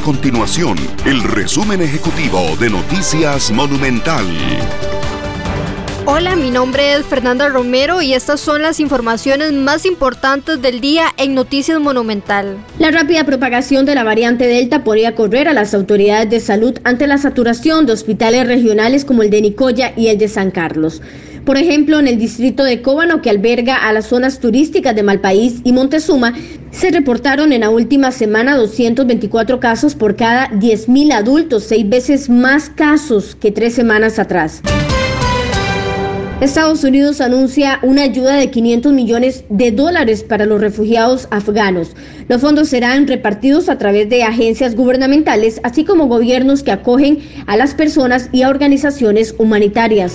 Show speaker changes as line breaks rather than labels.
continuación el resumen ejecutivo de Noticias Monumental.
Hola, mi nombre es Fernanda Romero y estas son las informaciones más importantes del día en Noticias Monumental.
La rápida propagación de la variante Delta podría correr a las autoridades de salud ante la saturación de hospitales regionales como el de Nicoya y el de San Carlos. Por ejemplo, en el distrito de Cóbano, que alberga a las zonas turísticas de Malpaís y Montezuma, se reportaron en la última semana 224 casos por cada 10.000 adultos, seis veces más casos que tres semanas atrás. Estados Unidos anuncia una ayuda de 500 millones de dólares para los refugiados afganos. Los fondos serán repartidos a través de agencias gubernamentales, así como gobiernos que acogen a las personas y a organizaciones humanitarias.